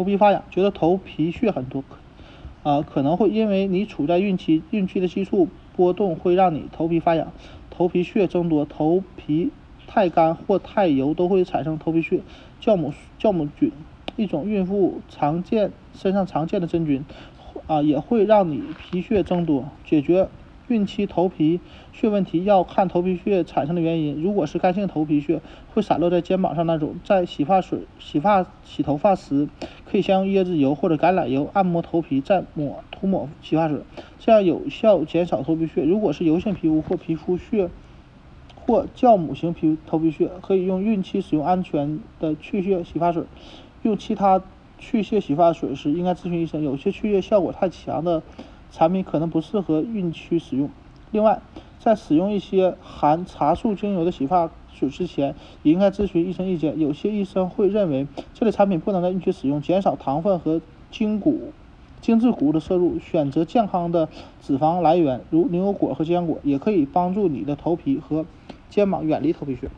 头皮发痒，觉得头皮屑很多，啊，可能会因为你处在孕期，孕期的激素波动会让你头皮发痒，头皮屑增多，头皮太干或太油都会产生头皮屑。酵母酵母菌，一种孕妇常见身上常见的真菌，啊，也会让你皮屑增多。解决。孕期头皮屑问题要看头皮屑产生的原因，如果是干性头皮屑，会散落在肩膀上那种，在洗发水、洗发、洗头发时，可以先用椰子油或者橄榄油按摩头皮，再抹涂抹洗发水，这样有效减少头皮屑。如果是油性皮肤或皮肤屑或酵母型皮头皮屑，可以用孕期使用安全的去屑洗发水。用其他去屑洗发水时，应该咨询医生。有些去屑效果太强的。产品可能不适合孕期使用。另外，在使用一些含茶树精油的洗发水之前，也应该咨询医生意见。有些医生会认为这类产品不能在孕期使用，减少糖分和精谷、精制谷物的摄入，选择健康的脂肪来源，如牛油果和坚果，也可以帮助你的头皮和肩膀远离头皮屑。